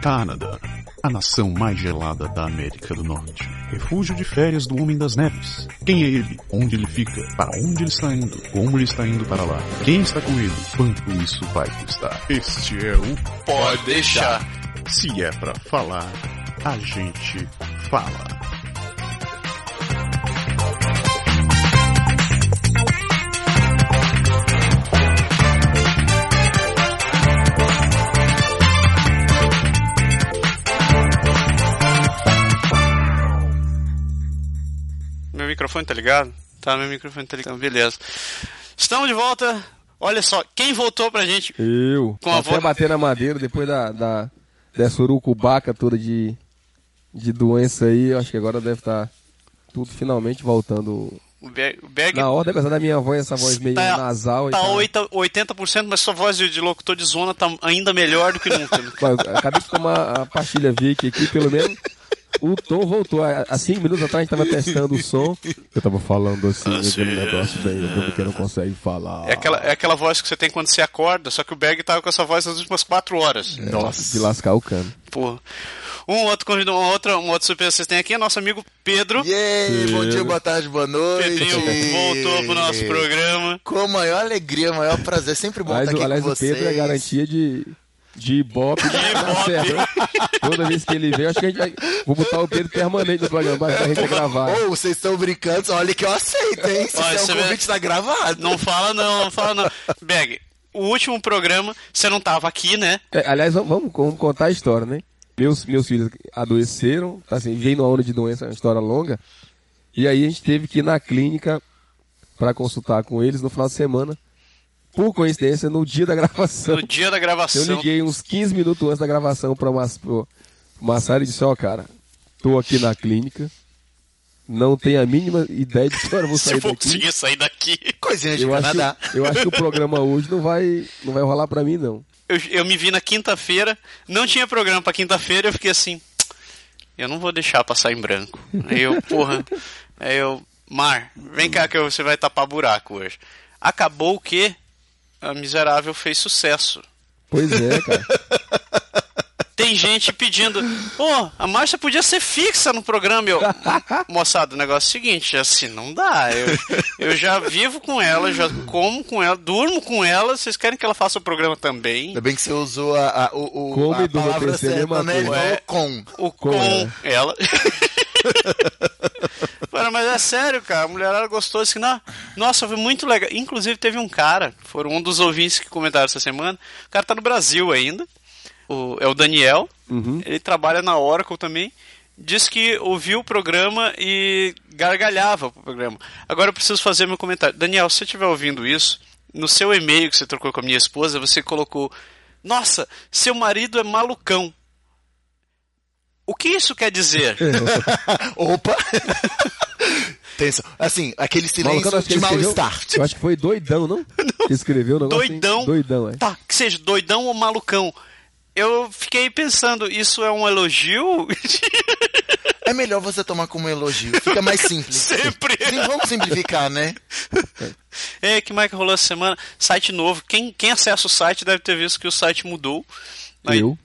Canadá, a nação mais gelada da América do Norte. Refúgio de férias do Homem das Neves. Quem é ele? Onde ele fica? Para onde ele está indo? Como ele está indo para lá? Quem está com ele? Quanto isso vai custar? Este é o Pode deixar. Se é pra falar, a gente fala. Microfone tá ligado? Tá, meu microfone tá ligado. Beleza. Estamos de volta. Olha só, quem voltou pra gente Eu. Com a Até voz- bater na madeira depois da, da dessa urucubaca toda de, de doença aí. Acho que agora deve estar tudo finalmente voltando O Berg, o Berg na ordem, apesar da minha voz, essa voz meio tá, nasal tá tal. 80%, 80%, mas sua voz de, de locutor de zona tá ainda melhor do que nunca. Acabei de tomar a pastilha Vic aqui, pelo menos. O tom voltou. Há cinco minutos atrás a gente tava testando o som. Eu tava falando assim, aquele negócio bem, o que não consegue falar. É aquela, é aquela voz que você tem quando você acorda, só que o Berg tava com essa voz nas últimas 4 horas. De lascar o cano. Porra. Um outro convidado, uma outra, um outro surpresa que vocês têm aqui é nosso amigo Pedro. Yay, bom dia, boa tarde, boa noite. Pedrinho voltou pro nosso programa. Com a maior alegria, maior prazer, sempre bom Mas, estar o- aqui aliás, com o vocês. Pedro é garantia de. De ibope da Ibope. Serra. Toda vez que ele vem, acho que a gente vai. Vou botar o Pedro permanente no programa pra gente gravar. Ou vocês estão brincando, olha que eu aceito, hein? Se Olha, é você um vê- convite, tá gravado. Não fala não, não fala não. Berg, o último programa, você não tava aqui, né? É, aliás, vamos, vamos- contar a história, né? Meus, meus filhos adoeceram, assim, veio numa onda de doença, é uma história longa. E aí a gente teve que ir na clínica pra consultar com eles no final de semana. Por coincidência, no dia da gravação. No dia da gravação. Eu liguei uns 15 minutos antes da gravação pra Massaro e disse, ó, cara, tô aqui na clínica, não tenho a mínima ideia de que hora eu vou Se sair eu for daqui. conseguir sair daqui. Coisinha de Eu acho, Canadá. que, eu acho que o programa hoje não vai, não vai rolar pra mim, não. Eu, eu me vi na quinta-feira, não tinha programa pra quinta-feira, eu fiquei assim, eu não vou deixar passar em branco. Aí eu, porra, aí eu, Mar, vem cá que você vai tapar buraco hoje. Acabou o quê? A Miserável fez sucesso. Pois é, cara. Tem gente pedindo, pô, a Márcia podia ser fixa no programa. Eu, moçada, o negócio é o seguinte, assim, não dá. Eu, eu já vivo com ela, já como com ela, durmo com ela, vocês querem que ela faça o programa também? Ainda bem que você usou a, a, o, o- Como a e palavra é certa, né? Falou É. com. O Com com ela. Mas é sério, cara. A mulherada gostou assim, não, nossa, foi muito legal. Inclusive, teve um cara, foram um dos ouvintes que comentaram essa semana. O cara tá no Brasil ainda. O, é o Daniel. Ele trabalha na Oracle também. Diz que ouviu o programa e gargalhava pro programa. Agora eu preciso fazer meu comentário. Daniel, se você estiver ouvindo isso, no seu e-mail que você trocou com a minha esposa, você colocou: Nossa, seu marido é malucão. O que isso quer dizer? Opa! Tenso. Assim, aquele silêncio que de mal-estar. Eu acho que foi doidão, não? Que escreveu o negócio. hein? Doidão. Doidão, é. Tá, que seja doidão ou malucão. Eu fiquei pensando, isso é um elogio? É melhor você tomar como elogio. Fica mais simples. Sempre. Sim, vamos simplificar, né? É, que mais que rolou essa semana? Site novo. Quem, quem acessa o site deve ter visto que o site mudou. Eu.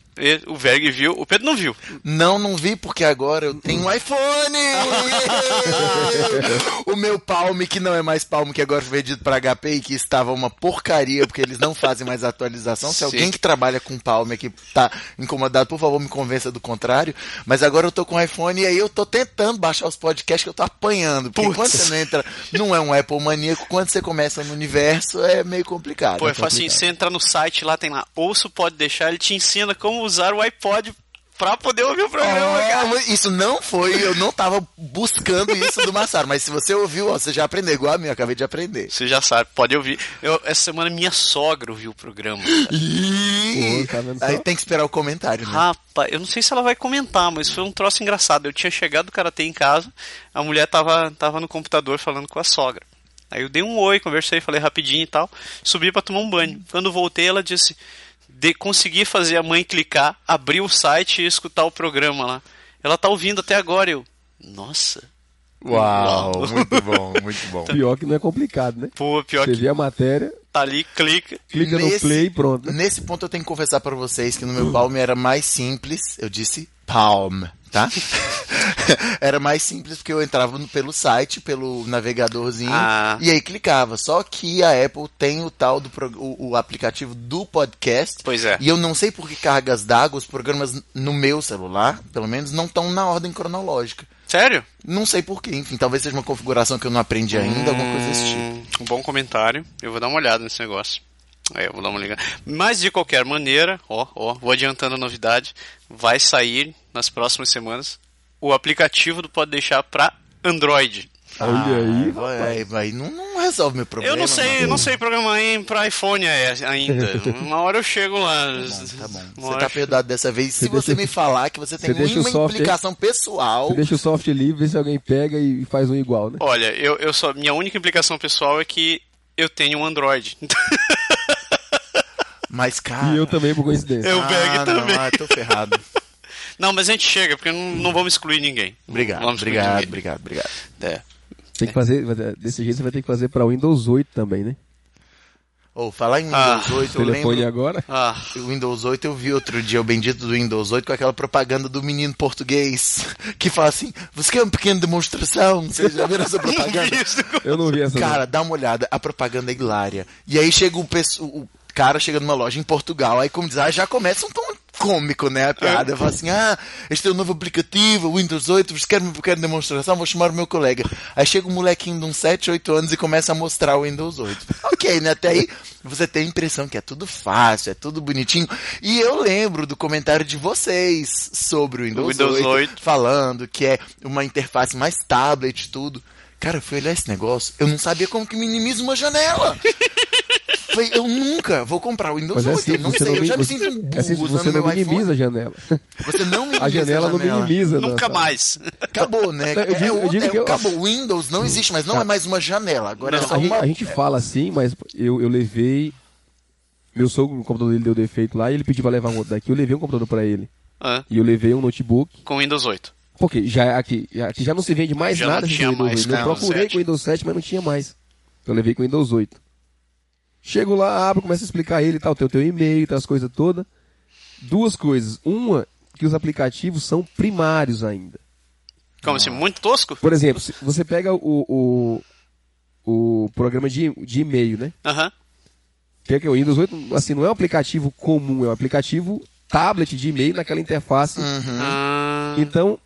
O Verg viu, o Pedro não viu. Não, não vi porque agora eu tenho um iPhone! o meu Palm, que não é mais Palm, que agora foi vendido para HP e que estava uma porcaria, porque eles não fazem mais atualização. Se Sim. alguém que trabalha com Palm aqui tá incomodado, por favor, me convença do contrário. Mas agora eu tô com iPhone e aí eu tô tentando baixar os podcasts que eu tô apanhando. Porque Putz. quando você não entra, não é um Apple maníaco, quando você começa no universo é meio complicado. Pô, é falo assim, você entra no site lá, tem lá, ouço pode deixar, ele te ensina como usar o iPod pra poder ouvir o programa, Ah, cara. isso não foi, eu não tava buscando isso do Massaro, mas se você ouviu, ó, você já aprendeu igual a mim, eu acabei de aprender. Você já sabe, pode ouvir. Eu, essa semana minha sogra ouviu o programa. Pô, tá vendo aí tem que esperar o comentário, né? Rapaz, eu não sei se ela vai comentar, mas foi um troço engraçado. Eu tinha chegado do karatê em casa, a mulher tava, tava no computador falando com a sogra. Aí eu dei um oi, conversei, falei rapidinho e tal, subi pra tomar um banho. Quando voltei, ela disse: de, consegui fazer a mãe clicar, abrir o site e escutar o programa lá. Ela tá ouvindo até agora, eu. Nossa. Uau, muito bom, muito bom. Pior que não é complicado, né? Pô, pior Você que. vê a matéria, Tá ali, clica. Clica no play e pronto. Nesse ponto eu tenho que confessar para vocês que no meu Palm era mais simples. Eu disse Palm, tá? era mais simples porque eu entrava no- pelo site, pelo navegadorzinho Ah. e aí clicava. Só que a Apple tem o tal do prog- o, o aplicativo do podcast. Pois é. E eu não sei por que cargas d'água, os programas no meu celular, pelo menos, não estão na ordem cronológica. Sério? Não sei por quê. Enfim, talvez seja uma configuração que eu não aprendi ainda, alguma coisa desse tipo. Hum, Um bom comentário. Eu vou dar uma olhada nesse negócio. É, eu vou dar uma ligada. Mas de qualquer maneira, ó, ó, vou adiantando a novidade, vai sair nas próximas semanas o aplicativo do Pode Deixar para Android. Olha aí, vai, vai, vai. Não, não resolve meu problema. eu não sei, não sei programar em para iPhone é, ainda. Uma hora eu chego lá. Tá bom. Uma Você hora tá perdoado dessa vez. Se Você você deixa- me falar que você tem você uma software- implicação pessoal. Você deixa o software livre, vê se alguém pega e faz um igual, né? Olha, eu, eu só minha única implicação pessoal é que eu tenho um Android. Mas, cara. E eu também, por coincidência. Eu ah, pego não, também. Ah, tô ferrado. Não, mas a gente chega, porque não, não vamos excluir ninguém. Obrigado, vamos excluir obrigado, ninguém. obrigado, obrigado. É. Tem que fazer, desse jeito você vai ter que fazer pra Windows 8 também, né? Ou falar em Ah, Windows 8, eu lembro. agora. Ah, o Windows 8 eu vi outro dia o bendito do Windows 8 com aquela propaganda do menino português que fala assim: Você quer uma pequena demonstração? Vocês já viram essa propaganda? Eu não vi essa. não. Cara, dá uma olhada, a propaganda é hilária. E aí chega o, pesso- o cara chega numa loja em Portugal, aí como diz, ah, já começa um tom cômico, né, a piada. Fala assim, ah, este é o novo aplicativo, o Windows 8, você quer demonstração? Vou chamar o meu colega. Aí chega um molequinho de uns 7, 8 anos e começa a mostrar o Windows 8. Ok, né, até aí você tem a impressão que é tudo fácil, é tudo bonitinho. E eu lembro do comentário de vocês sobre o Windows, Windows 8, 8. falando que é uma interface mais tablet e tudo. Cara, eu fui olhar esse negócio, eu não sabia como que minimiza uma janela. Falei, eu nunca vou comprar o Windows Mas é 8, eu não você sei, não, eu já me você, sinto um burro é usando você não meu minimiza iPhone. a janela. Você não minimiza A janela não minimiza. Nunca nossa. mais. Acabou, né? Eu digo- é, eu digo é, que eu- acabou. O Windows não existe, mas não é mais uma janela. Agora é Não. só A gente, uma... a gente fala assim, mas eu, eu levei. Meu sogro, o computador dele deu defeito lá e ele pediu pra levar um outro daqui. Eu levei um computador pra ele. Ah, E eu levei um notebook. com Windows 8. Porque já aqui, aqui já não se vende mais Já não nada sem tinha Windows mais, 8. Eu procurei 7. com Windows 7, mas não tinha mais. Então eu levei com Windows 8. Chego lá, abro, começo a explicar ele tal, tem o teu e-mail, tem as coisas todas. Duas coisas. Uma, que os aplicativos são primários ainda. Como assim? Muito tosco? Por exemplo, se você pega o, o, o programa de, de e-mail, né? Aham. Que é que o Windows 8, assim, não é um aplicativo comum, é um aplicativo tablet de e-mail naquela interface. Ah, Então,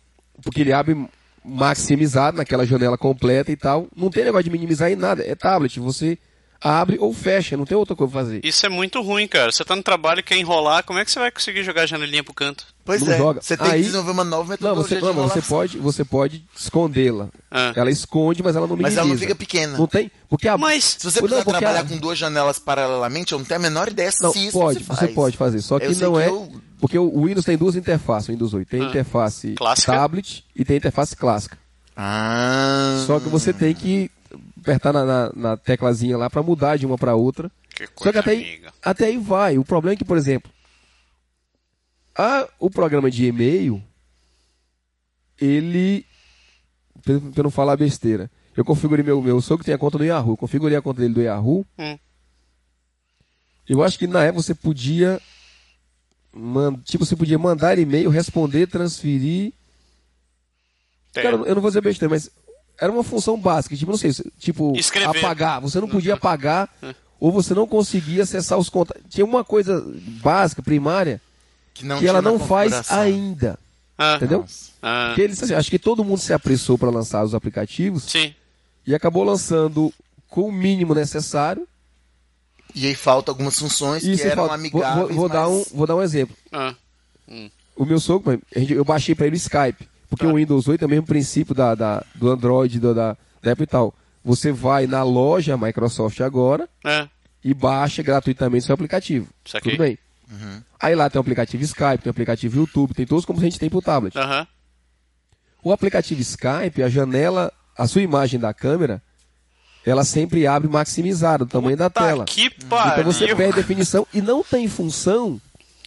porque ele abre maximizado naquela janela completa e tal. Não tem negócio de minimizar em nada. É tablet. Você abre ou fecha. Não tem outra coisa pra fazer. isso é muito ruim, cara. Você tá no trabalho e quer enrolar, como é que você vai conseguir jogar a janelinha pro canto? Pois não é, joga. você tem Aí- que desenvolver uma nova Não, metodologia você, de não, mas você pode, você pode escondê-la. Ah. Ela esconde, mas ela não Mas minimiza. ela não fica pequena. Não tem, porque a Mas, Se você Não, precisar trabalhar a- com duas janelas paralelamente, eu não tenho a menor ideia Não, se isso pode, faz. você pode fazer. Só que Eu não que é. eu- Porque o Windows tem duas interfaces, o Windows 8. Tem a interface Clássica. tablet e tem a interface clássica. Ah. Só que você tem que apertar na, na, na teclazinha lá pra mudar de uma pra outra. Que Só que até aí, até aí vai. O problema é que, por exemplo, a, o programa de e-mail, ele. Pra pra eu não falar besteira. Eu configurei meu, meu sogro tem a conta do Yahoo. Eu configurei a conta dele do Yahoo. Hum. Eu acho que na época você podia. man- tipo, você podia mandar e-mail, responder, transferir. Tem. Cara, eu não vou dizer besteira, mas era uma função básica. Tipo, não sei, se- tipo, Escrever. apagar. Você não podia apagar ou você não conseguia acessar os contatos. Tinha uma coisa básica, primária, que, não que ela não faz ainda. Ah, Entendeu? ah, Porque eles, assim, acho que todo mundo se apressou para lançar os aplicativos sim. e acabou lançando com o mínimo necessário. E aí falta algumas funções E que eram vou, amigáveis. vou, vou dar um, mas- vou dar um exemplo. Ah, O meu sogro, eu baixei para ele o Skype. Porque o Windows 8 é o mesmo princípio da, da- do Android, do- da, da Apple e tal. Você vai na loja Microsoft agora é. e baixa gratuitamente seu aplicativo. Tudo bem. Aí lá tem o aplicativo Skype, tem o aplicativo YouTube, tem todos como a gente tem pro tablet. Aham. O aplicativo Skype, a janela, a sua imagem da câmera, ela sempre abre maximizada, do tamanho da Tá tela. que pariu. Então você perde definição e não tem função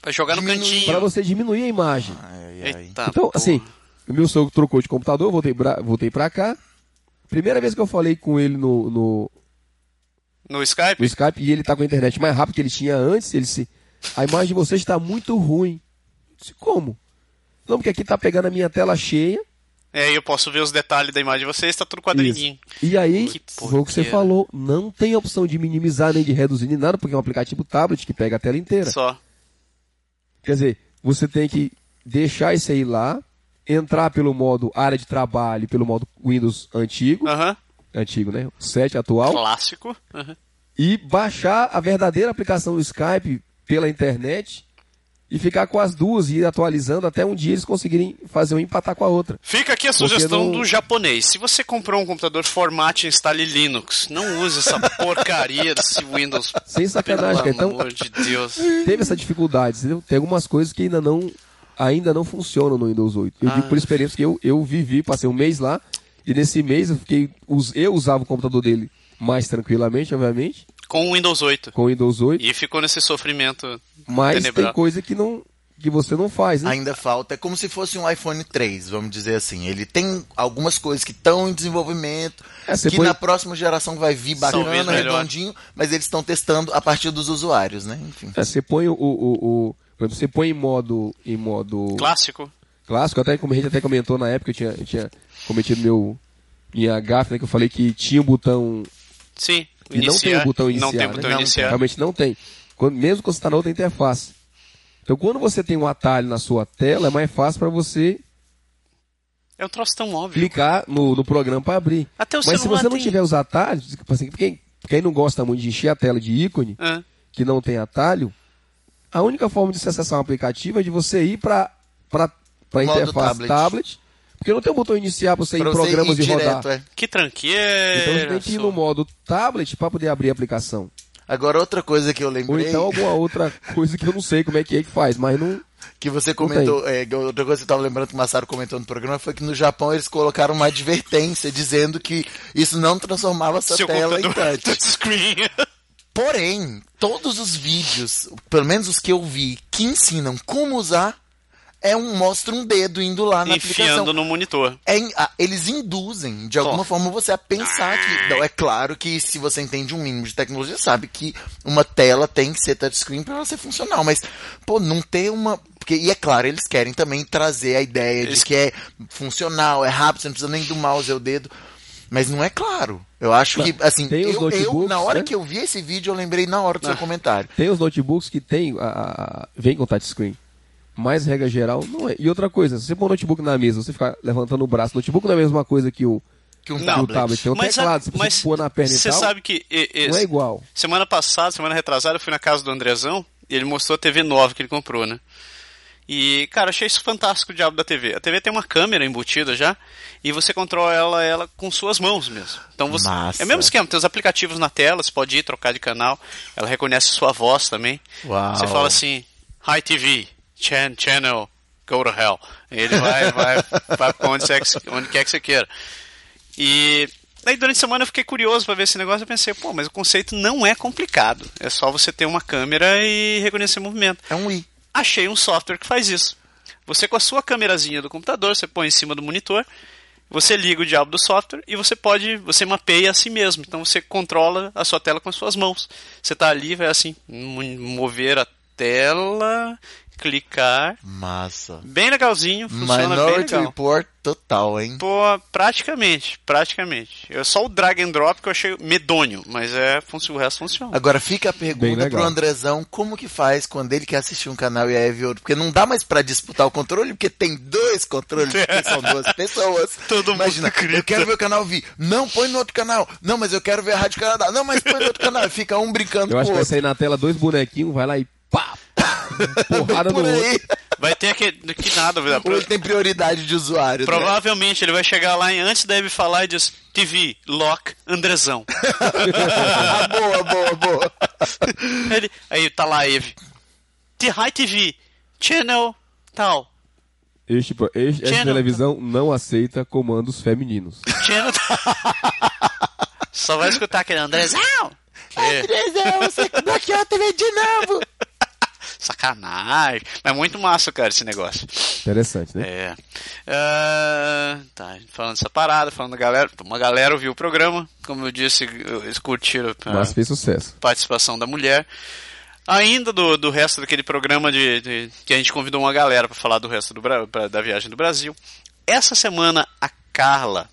Vai jogar no cantinho. para você diminuir a imagem. Ai, ai. Eita, Então, porra. assim, o meu sogro trocou de computador, voltei pra, voltei pra cá. Primeira vez que eu falei com ele no, no, No Skype? no Skype e ele tá com a internet mais rápida que ele tinha antes, ele se. A imagem de vocês está muito ruim. Eu disse, Como? Não, porque aqui tá pegando a minha tela cheia. É, eu posso ver os detalhes da imagem de vocês, tá tudo quadradinho. E aí, Que foi o que você falou, não tem opção de minimizar nem de reduzir nem nada, porque é um aplicativo tablet que pega a tela inteira. Só. Quer dizer, você tem que deixar isso aí lá, entrar pelo modo área de trabalho, pelo modo Windows antigo, Aham. antigo, né? O 7 atual, Clássico. Aham. e baixar a verdadeira aplicação do Skype pela internet e ficar com as duas e ir atualizando até um dia eles conseguirem fazer um empatar com a outra. Fica aqui a sugestão não- do japonês. Se você comprou um computador, formate e instale Linux. Não use essa porcaria desse Windows. Sem sacanagem, Pelo cara. Então, amor de Deus. teve essa dificuldade, entendeu? Tem algumas coisas que ainda não, ainda não funcionam no Windows 8. Eu digo por experiência que eu, eu vivi, passei um mês lá, e nesse mês eu fiquei. Eu usava o computador dele mais tranquilamente, obviamente, Com o Windows 8. com o Windows 8, E ficou nesse sofrimento mas tem coisa que não. que você não faz, né? Ainda falta, é como se fosse um iPhone 3, vamos dizer assim. Ele tem algumas coisas que estão em desenvolvimento, É, que põe- na próxima geração vai vir bacana, melhor. redondinho, mas eles estão testando a partir dos usuários, né? Enfim. É, você põe o, o, o- o- por exemplo, você põe em modo em modo clássico. clássico, até como a gente até comentou na época, eu tinha, eu tinha cometido meu minha gafe, né, que eu falei que tinha o botão Sim. e não tem o botão iniciar, Não tem o né? botão Não iniciar. Realmente não tem. Quando, mesmo quando você está na outra interface. Então, quando você tem um atalho na sua tela, é mais fácil para você É um troço tão óbvio. clicar no, no programa para abrir. Até o Mas se você não tem. tiver os atalhos, tipo assim, quem, quem não gosta muito de encher a tela de ícone, Ah, que não tem atalho, a única forma de você acessar um aplicativo é de você ir para a interface tablet. tablet. porque não tem um botão iniciar para você ir em Pra você programas ir e rodar. é. que Então você tranqueira. tem que ir no modo tablet para poder abrir a aplicação. Agora, outra coisa que eu Ou lembrei, então alguma outra coisa que eu não sei como é que é que faz, mas não. que você comentou, é, que outra coisa que eu tava lembrando que o Massaro comentou no programa, foi que no Japão eles colocaram uma advertência dizendo que isso não transformava sua Seu tela em touch. touchscreen. Porém, todos os vídeos, pelo menos os que eu vi, que ensinam como usar, é um mostra um dedo indo lá na aplicação. Enfiando no monitor. É ah, eles induzem, de alguma Oh. forma, você a pensar que. Não, é claro que se você entende um mínimo de tecnologia, sabe que uma tela tem que ser touchscreen para ela ser funcional. Mas, pô, não ter uma. Porque, e é claro, eles querem também trazer a ideia Eles- de que é funcional, é rápido, você não precisa nem do mouse, é o dedo. Mas não é claro. Eu acho que, assim, tem os eu, eu, notebooks, na hora né? que eu vi esse vídeo, eu lembrei na hora do seu comentário. Tem os notebooks que tem, a, a- vem com touchscreen. Mas regra geral não é. E outra coisa, se você pôr o notebook na mesa, você ficar levantando o braço, notebook não é a mesma coisa que o, Que um que o tablet. tablet. Tem um Mas, teclado, você mas pôr na perna e você tal, sabe que e- e- não é igual. semana passada, semana retrasada, eu fui na casa do Andrezão e ele mostrou a TV nova que ele comprou, né? E, cara, achei isso fantástico o diabo da TV. A TV tem uma câmera embutida já e você controla ela, ela com suas mãos mesmo. Então você. Massa. É o mesmo esquema, tem os aplicativos na tela, você pode ir trocar de canal, ela reconhece sua voz também. Uau. Você fala assim, Hi TV, chan, channel, go to hell. E ele vai, vai, vai pra onde, você, onde quer que você queira. E daí durante a semana eu fiquei curioso para ver esse negócio. Eu pensei, pô, mas o conceito não é complicado. É só você ter uma câmera e reconhecer movimento. É um i. Achei um software que faz isso. Você com a sua câmerazinha do computador, você põe em cima do monitor, você liga o diabo do software e você pode, você mapeia a si mesmo. Então você controla a sua tela com as suas mãos. Você tá ali, vai assim, mo- mover a tela, clicar. Massa. Bem legalzinho, funciona bem Minority legal. Report total, hein? Pô, praticamente, praticamente. É só o drag and drop que eu achei medonho, mas é, o resto funciona. Agora fica a Bem pergunta pro Andrezão, como que faz quando ele quer assistir um canal e aí vê outro? Porque não dá mais pra disputar o controle, porque tem dois controles, porque são duas pessoas. Todo mundo Imagina, grita. eu quero ver o canal Vi. Não, põe no outro canal. Não, mas eu quero ver a Rádio Canadá. Não, mas põe no outro canal. Fica um brincando Eu acho com que o vai sair na tela dois bonequinhos, vai lá e pá, porrada no Por outro. aí. Vai ter aquele. Que nada, velho. Ou ele tem prioridade de usuário. né? Provavelmente ele vai chegar lá e antes da Eve falar e diz TV, lock, Andrezão. ah, boa, boa, boa. Ele, aí tá lá a Eve. The High TV, channel tal. Este, este- essa Channel. televisão não aceita comandos femininos. Channel Só vai escutar aquele Andrezão. Que- Andrezão, você bloqueou a TV de novo. Sacanagem. Mas é muito massa, cara, esse negócio. Interessante, né? É. Uh, tá, falando dessa parada, falando da galera. Uma galera ouviu o programa, como eu disse, eles curtiram a Mas fez sucesso. participação da mulher. Ainda do, do resto daquele programa de, de- que a gente convidou uma galera para falar do resto do, pra- da viagem do Brasil. Essa semana a Carla,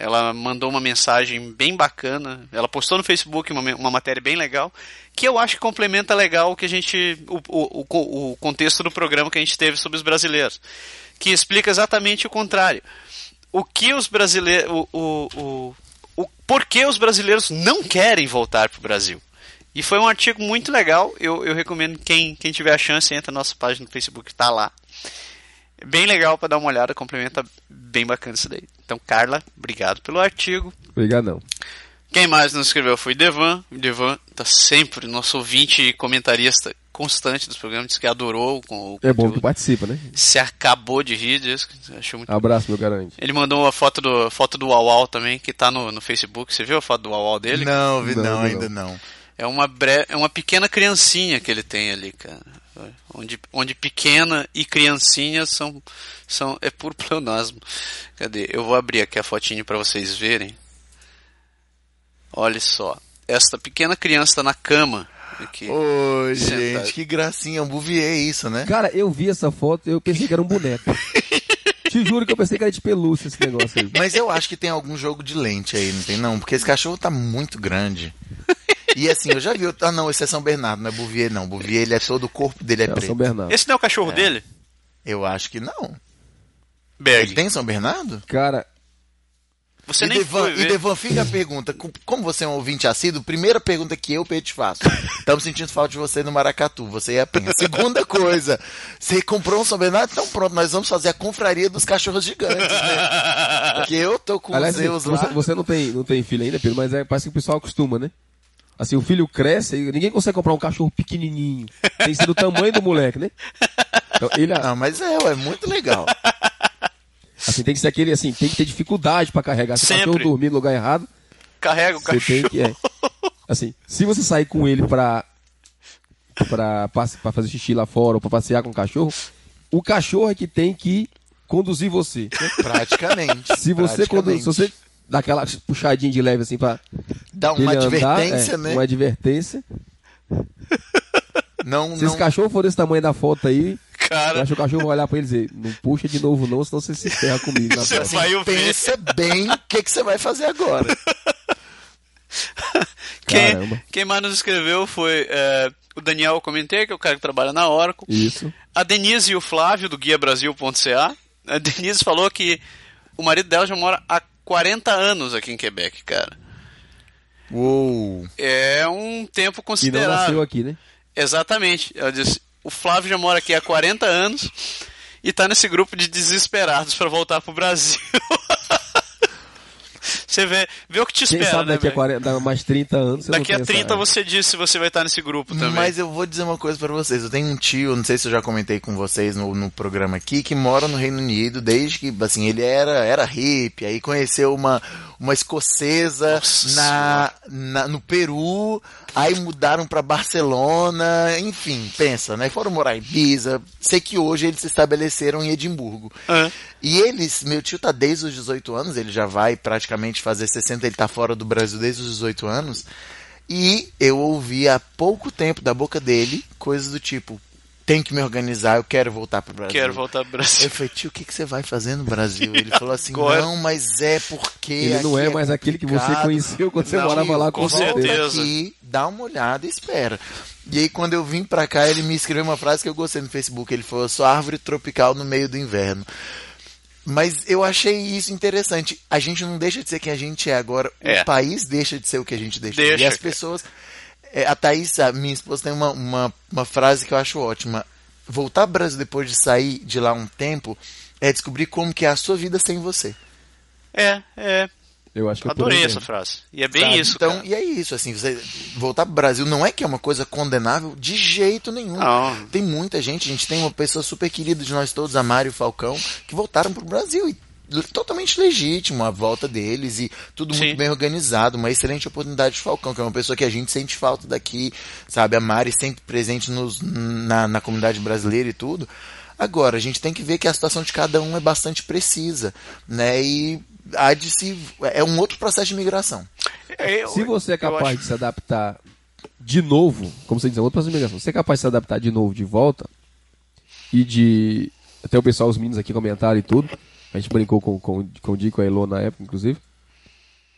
ela mandou uma mensagem bem bacana. Ela postou no Facebook uma, uma matéria bem legal que eu acho que complementa legal o que a gente o, o, o co- o contexto do programa que a gente teve sobre os brasileiros, que explica exatamente o contrário. O que os brasileiros o, o, o, o por que os brasileiros não querem voltar para o Brasil. E foi um artigo muito legal. Eu, eu recomendo quem, quem tiver a chance, entra na nossa página no Facebook, tá lá. Bem legal para dar uma olhada, complementa bem bacana isso daí. Então, Carla, obrigado pelo artigo. Obrigadão. Quem mais nos escreveu foi o Devan. O Devan tá sempre nosso ouvinte e comentarista constante dos programas, disse que adorou com É bom que participa, né? Se acabou de rir disso, achou muito Abraço, meu garante. Ele mandou uma foto do foto do Uau também, que tá no, no Facebook. Você viu a foto do Uau dele? Não, vi, Não, não, não. ainda não. É uma, bre... é uma pequena criancinha que ele tem ali, cara. Onde, onde pequena e criancinha são, são. É puro pleonasmo. Cadê? Eu vou abrir aqui a fotinho para vocês verem. Olha só. Esta pequena criança tá na cama. Aqui. Sentado. gente, que gracinha, um Bouvier isso, né? Cara, eu vi essa foto e eu pensei que era um boneco. Te juro que eu pensei que era de pelúcia esse negócio aí. Mas eu acho que tem algum jogo de lente aí, não tem não? Porque esse cachorro tá muito grande. E assim, eu já vi. Ah, não, esse é São Bernardo, não é Bouvier, não. Bouvier, ele é todo o corpo dele é, É preto. São Bernardo. Esse não é o cachorro dele? Eu acho que não. Ele Berg. tem São Bernardo? Cara, Você e, nem Devan, foi e. Devan, fica a pergunta. com- Como você é um ouvinte assíduo, primeira pergunta que eu, Pedro, te faço. Estamos sentindo falta de você no Maracatu, você e a Penha. Segunda coisa, você comprou um São Bernardo? Então pronto, nós vamos fazer a confraria dos cachorros gigantes, né? Porque eu tô com aliás, os Zeus você, lá. você não, tem, não tem filho ainda, Pedro, mas é, parece que o pessoal acostuma, né? Assim, o filho cresce e ninguém consegue comprar um cachorro pequenininho. Tem que ser do tamanho do moleque, né? Então, ele, Não, mas é, é muito legal. assim, tem que ser aquele, assim, tem que ter dificuldade pra carregar. Se o cachorro dormir no lugar errado, Carrega o Você tem cachorro. que. É. Assim, se você sair com ele pra, pra, pra fazer xixi lá fora ou pra passear com o cachorro, o cachorro é que tem que conduzir você. né? Praticamente. Se você, praticamente. se você dá aquela puxadinha de leve assim pra Dá uma andar, advertência, é, né? uma advertência. Não, Se não... esse cachorro for desse tamanho da foto aí, Cara, acho que o cachorro vai olhar pra ele e dizer, não puxa de novo não, senão você se ferra comigo na Você próxima. vai ouvir. Pensa bem o que, que você vai fazer agora. Quem, Caramba. quem mais nos escreveu foi é, o Daniel, eu comentei, que é o cara que trabalha na Oracle. Isso. A Denise e o Flávio, do guiabrasil.ca. A Denise falou que o marido dela já mora há 40 anos aqui em Quebec, cara. Uou. É um tempo E não considerável. nasceu aqui, né? Exatamente. Ela disse, o Flávio já mora aqui há 40 anos e tá nesse grupo de desesperados para voltar pro Brasil. Você vê, vê o que te Quem espera, sabe né, daqui a velho? 40, mais 30 anos você Daqui não a tem 30 essa- você diz se você vai estar nesse grupo também. Mas eu vou dizer uma coisa pra vocês. Eu tenho um tio, não sei se eu já comentei com vocês no, no programa aqui, que mora no Reino Unido desde que, assim, ele era, era hippie, aí conheceu uma, uma escocesa Nossa na, na- no Peru, aí mudaram pra Barcelona, enfim, pensa, né? Foram morar em Ibiza. Sei que hoje eles se estabeleceram em Edimburgo. Ah. E eles, meu tio tá desde os 18 anos, ele já vai praticamente fazer 60, ele tá fora do Brasil desde os 18 anos. E eu ouvi há pouco tempo da boca dele coisas do tipo: tem que me organizar, eu quero voltar pro Brasil. Quero voltar pro Brasil. Eu falei, tio, o que, que você vai fazer no Brasil? Ele falou assim: Agora- não, mas é porque. Ele não aqui é mais aquele que você conheceu quando você Não, morava lá com com certeza. você. certeza. Aqui, dá uma olhada e espera. E aí, quando eu vim pra cá, ele me escreveu uma frase que eu gostei no Facebook. Ele falou: sou árvore tropical no meio do inverno. Mas eu achei isso interessante. A gente não deixa de ser quem a gente é agora. É. O país deixa de ser o que a gente deixa. Deixa, e as cara. É, a Thaís, a minha esposa, tem uma, uma, uma frase que eu acho ótima. Voltar pro Brasil depois de sair de lá um tempo é descobrir como que é a sua vida sem você. É, é. Eu acho que tô Adorei essa frase. E é bem Sabe? isso, Então, cara. e é isso, assim, você voltar pro Brasil não é que é uma coisa condenável de jeito nenhum. Não. Tem muita gente, a gente tem uma pessoa super querida de nós todos, a Mário Falcão, que voltaram pro Brasil e totalmente legítimo a volta deles e tudo muito Sim. bem organizado, uma excelente oportunidade de Falcão, que é uma pessoa que a gente sente falta daqui, sabe? A Mari sempre presente nos, na, na comunidade brasileira e tudo. Agora, a gente tem que ver que a situação de cada um é bastante precisa, né? E há de se. É um outro processo de migração. Eu- Se você é capaz acho- de se adaptar de novo, como você diz, é outra processo de migração, se você é capaz de se adaptar de novo de volta e de. Até o pessoal, os meninos aqui comentaram e tudo. A gente brincou com, com, com o Di, com a Elô na época, inclusive.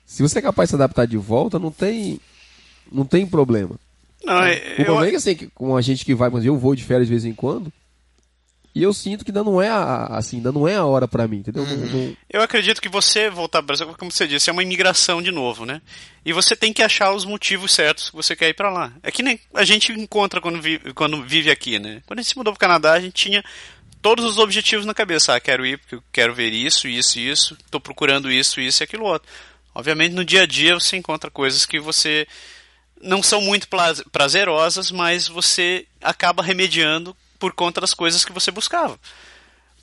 Se você é capaz de se adaptar de volta, não tem. Não tem problema. Não, O eu, problema é que assim, com a gente que vai, mas eu vou de férias de vez em quando. E eu sinto que ainda não é a, assim, ainda não é a hora pra mim, entendeu? Não- não- Eu acredito que você voltar para o Brasil, como você disse, é uma imigração de novo, né? E você tem que achar os motivos certos que você quer ir para lá. É que nem a gente encontra quando vive, quando vive aqui, né? Quando a gente se mudou para o Canadá, a gente tinha todos os objetivos na cabeça. Ah, quero ir porque eu quero ver isso, isso, isso. Estou procurando isso, isso e aquilo outro. Obviamente, no dia a dia você encontra coisas que você não são muito praz- prazerosas, mas você acaba remediando por conta das coisas que você buscava.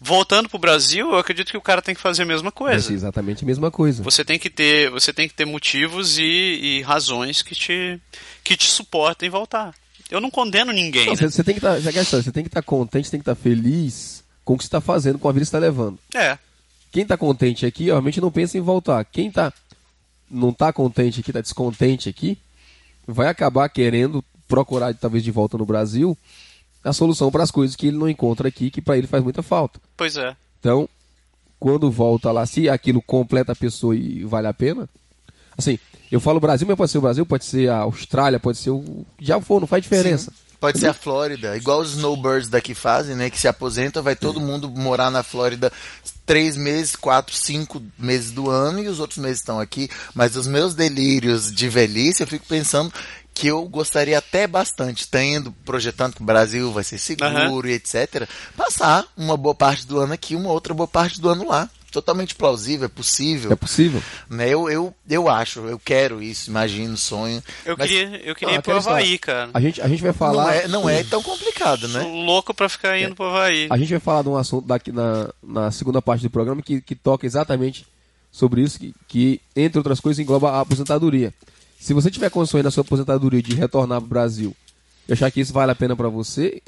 Voltando pro Brasil, eu acredito que o cara tem que fazer a mesma é coisa. exatamente a mesma coisa. Você tem que ter, você tem que ter motivos e, e razões que te, que te suportem voltar. Eu não condeno ninguém. Não, né? você, você tem que que é você tem que estar contente, tem que estar feliz com o que você está fazendo, com a vida que você está levando. É, Quem está contente aqui, realmente não pensa em voltar. Quem tá, não está contente aqui, está descontente aqui, vai acabar querendo procurar talvez de volta no Brasil a solução para as coisas que ele não encontra aqui, que para ele faz muita falta. pois é. Então, quando volta lá, se aquilo completa a pessoa e vale a pena, assim, eu falo Brasil, mas pode ser o Brasil, pode ser a Austrália, pode ser o. Já for, não faz diferença. Pode ser a Flórida, igual os snowbirds daqui fazem, né? Que se aposentam, vai todo mundo morar na Flórida três meses, quatro, cinco meses do ano e os outros meses estão aqui. Mas os meus delírios de velhice, eu fico pensando que eu gostaria até bastante, tendo, projetando que o Brasil vai ser seguro e etc., passar uma boa parte do ano aqui, uma outra boa parte do ano lá. Totalmente plausível, é possível. É possível. Né? Eu, eu, eu acho, eu quero isso, imagino, sonho. Eu Mas queria, eu queria Não, ir pro Havaí, cara. A gente, a gente vai não, falar. é, não é tão complicado, né? Sou louco pra ficar indo pro Havaí. A gente vai falar de um assunto daqui na, na segunda parte do programa que, que toca exatamente sobre isso, que, que, entre outras coisas, engloba a aposentadoria. Se você tiver condições na sua aposentadoria de retornar para o Brasil e achar que isso vale a pena para você,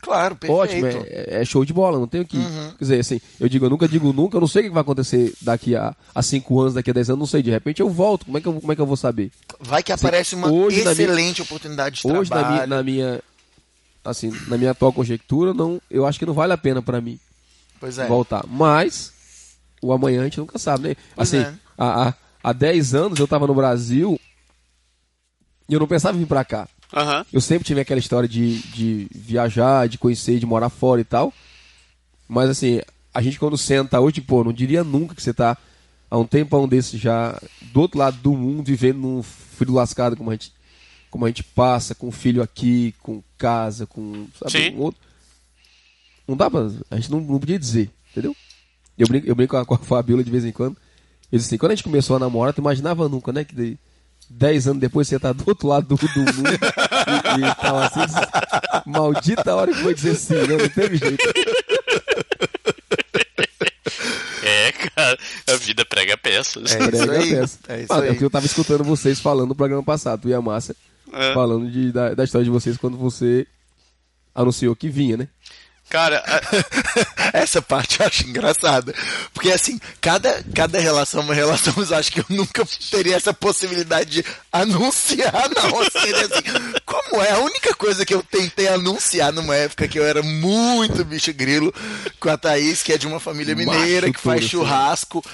Claro, perfeito. ótimo, é, é show de bola, não tenho que. Quer dizer, assim, eu digo, eu nunca digo nunca, eu não sei o que vai acontecer daqui a, a cinco anos, daqui a dez anos, não sei, de repente eu volto, como é que eu, como é que eu vou saber? Vai que aparece uma hoje na minha- excelente oportunidade de Hoje, na trabalho. minha, na minha. Assim, na minha atual conjectura, não, eu acho que não vale a pena para mim. Pois é. voltar. Mas o amanhã a gente nunca sabe, né? Pois assim, é. há, há, há 10 anos eu tava no Brasil e eu não pensava em vir pra cá. Aham. Eu sempre tive aquela história de, de viajar, de conhecer, de morar fora e tal. Mas assim, a gente quando senta hoje, pô, não diria nunca que você tá há um tempão desse já do outro lado do mundo, vivendo num frio lascado como a gente, como a gente passa, com filho aqui, com casa, com. Sabe, Sim. um outro. Não dá pra. A gente não, não podia dizer, entendeu? Eu brinco, eu brinco com a, com a Fabiola de vez em quando. Eu disse assim, quando a gente começou a namorar, tu imaginava nunca, né? Que daí, 10 anos depois você tá do outro lado do, do mundo e, e tal assim. disse, Maldita hora que foi dizer sim, né? Não teve jeito. É, cara, a vida prega peças. É. Prega aí, a peça. é isso Ah, aí. É que eu tava escutando vocês falando no programa passado, tu e a Márcia, É. falando de, da, da história de vocês quando você anunciou que vinha, né? Cara, a- Essa parte eu acho engraçada. Porque assim, cada, cada relação é uma relação, mas eu acho que eu nunca teria essa possibilidade de anunciar, não. Seria assim, como é? A única coisa que eu tentei anunciar numa época que eu era muito bicho grilo com a Thaís, que é de uma família mineira, Macho que faz churrasco